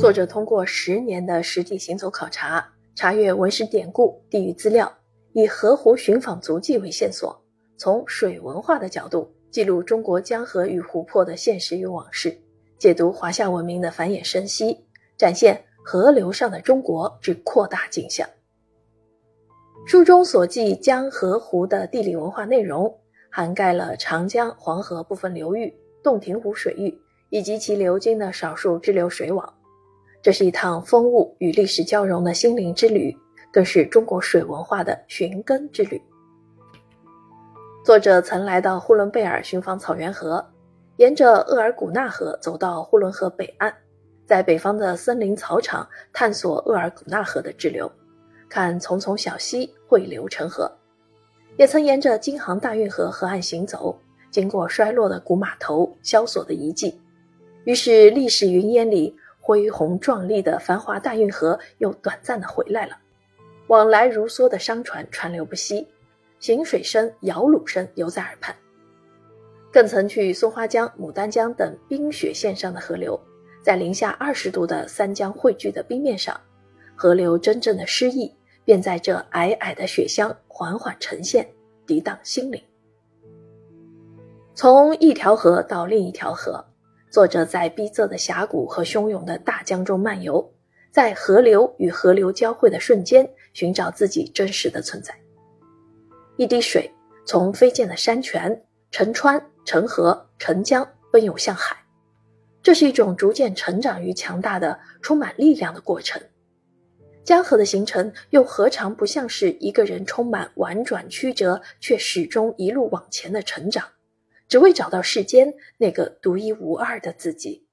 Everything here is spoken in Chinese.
作者通过十年的实地行走考察，查阅文史典故、地域资料，以河湖寻访足迹为线索，从水文化的角度记录中国江河与湖泊的现实与往事，解读华夏文明的繁衍生息，展现河流上的中国之扩大景象。书中所记江河湖的地理文化内容，涵盖了长江、黄河部分流域、洞庭湖水域以及其流经的少数支流水网。这是一趟风物与历史交融的心灵之旅，更是中国水文化的寻根之旅。作者曾来到呼伦贝尔寻访草原河，沿着额尔古纳河走到呼伦河北岸，在北方的森林草场探索额尔古纳河的支流。看丛丛小溪汇流成河，也曾沿着京杭大运河河岸行走，经过衰落的古码头、萧索的遗迹，于是历史云烟里恢宏壮丽的繁华大运河又短暂的回来了。往来如梭的商船川流不息，行水声、摇橹声犹在耳畔。更曾去松花江、牡丹江等冰雪线上的河流，在零下二十度的三江汇聚的冰面上，河流真正的诗意。便在这皑皑的雪乡缓缓呈现，涤荡心灵。从一条河到另一条河，作者在逼仄的峡谷和汹涌的大江中漫游，在河流与河流交汇的瞬间，寻找自己真实的存在。一滴水从飞溅的山泉成川成河成江奔涌向海，这是一种逐渐成长于强大的、充满力量的过程。江河的形成又何尝不像是一个人充满婉转曲折，却始终一路往前的成长，只为找到世间那个独一无二的自己。